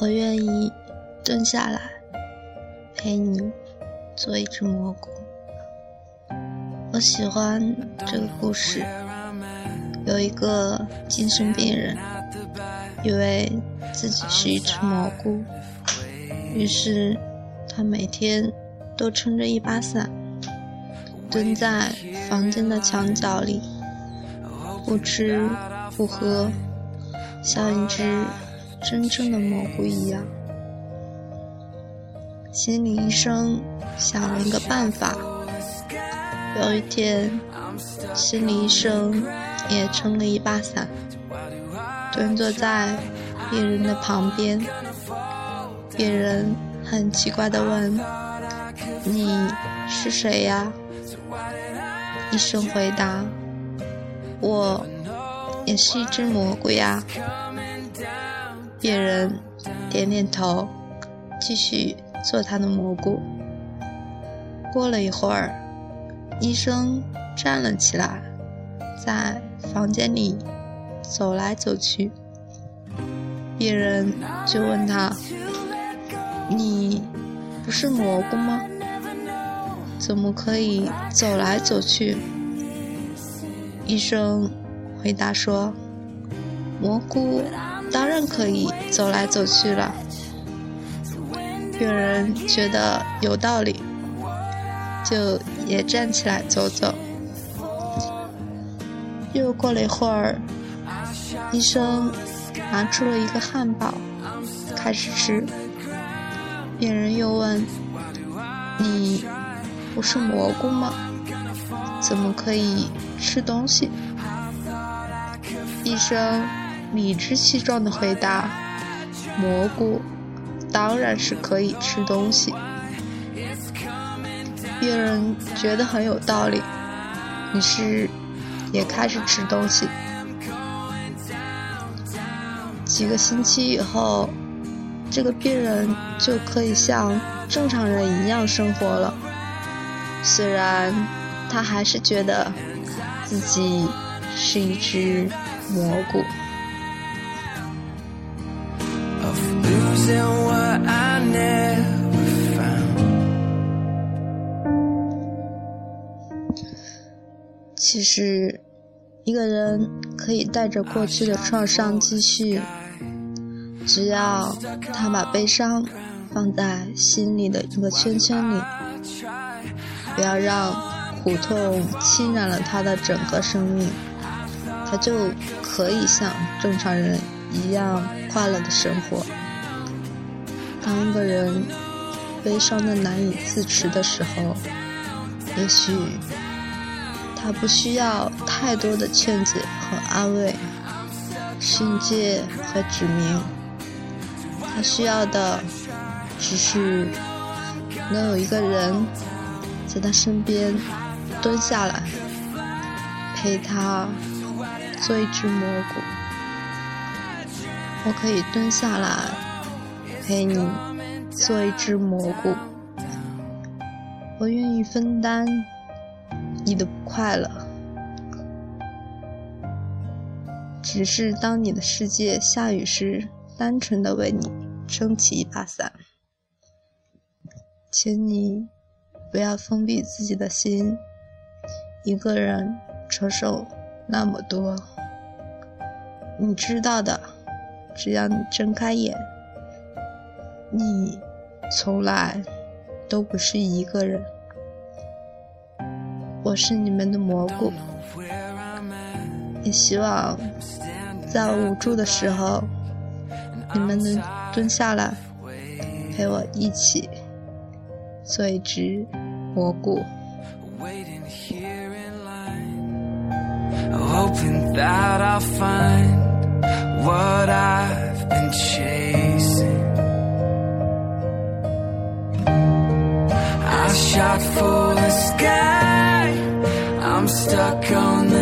我愿意蹲下来陪你做一只蘑菇。我喜欢这个故事，有一个精神病人，以为自己是一只蘑菇，于是他每天都撑着一把伞，蹲在房间的墙角里，不吃不喝，像一只真正的蘑菇一样。心理医生想了一个办法。有一天，心理医生也撑了一把伞，蹲坐在病人的旁边。病人很奇怪地问：“你是谁呀？”医生回答：“我也是一只蘑菇呀。”病人点点头，继续做他的蘑菇。过了一会儿。医生站了起来，在房间里走来走去。病人就问他：“你不是蘑菇吗？怎么可以走来走去？”医生回答说：“蘑菇当然可以走来走去了。”病人觉得有道理。就也站起来走走。又过了一会儿，医生拿出了一个汉堡，开始吃。病人又问：“你不是蘑菇吗？怎么可以吃东西？”医生理直气壮地回答：“蘑菇当然是可以吃东西。”病人觉得很有道理，于是也开始吃东西。几个星期以后，这个病人就可以像正常人一样生活了。虽然他还是觉得自己是一只蘑菇。其实，一个人可以带着过去的创伤继续，只要他把悲伤放在心里的一个圈圈里，不要让苦痛侵染了他的整个生命，他就可以像正常人一样快乐的生活。当一个人悲伤的难以自持的时候，也许。他不需要太多的劝解和安慰、训诫和指明，他需要的只是能有一个人在他身边蹲下来，陪他做一只蘑菇。我可以蹲下来陪你做一只蘑菇，我愿意分担。你的不快乐，只是当你的世界下雨时，单纯的为你撑起一把伞。请你不要封闭自己的心，一个人承受那么多。你知道的，只要你睁开眼，你从来都不是一个人。我是你们的蘑菇，也希望在我无助的时候，你们能蹲下来陪我一起做一只蘑菇。I shot for the sky. I'm stuck on the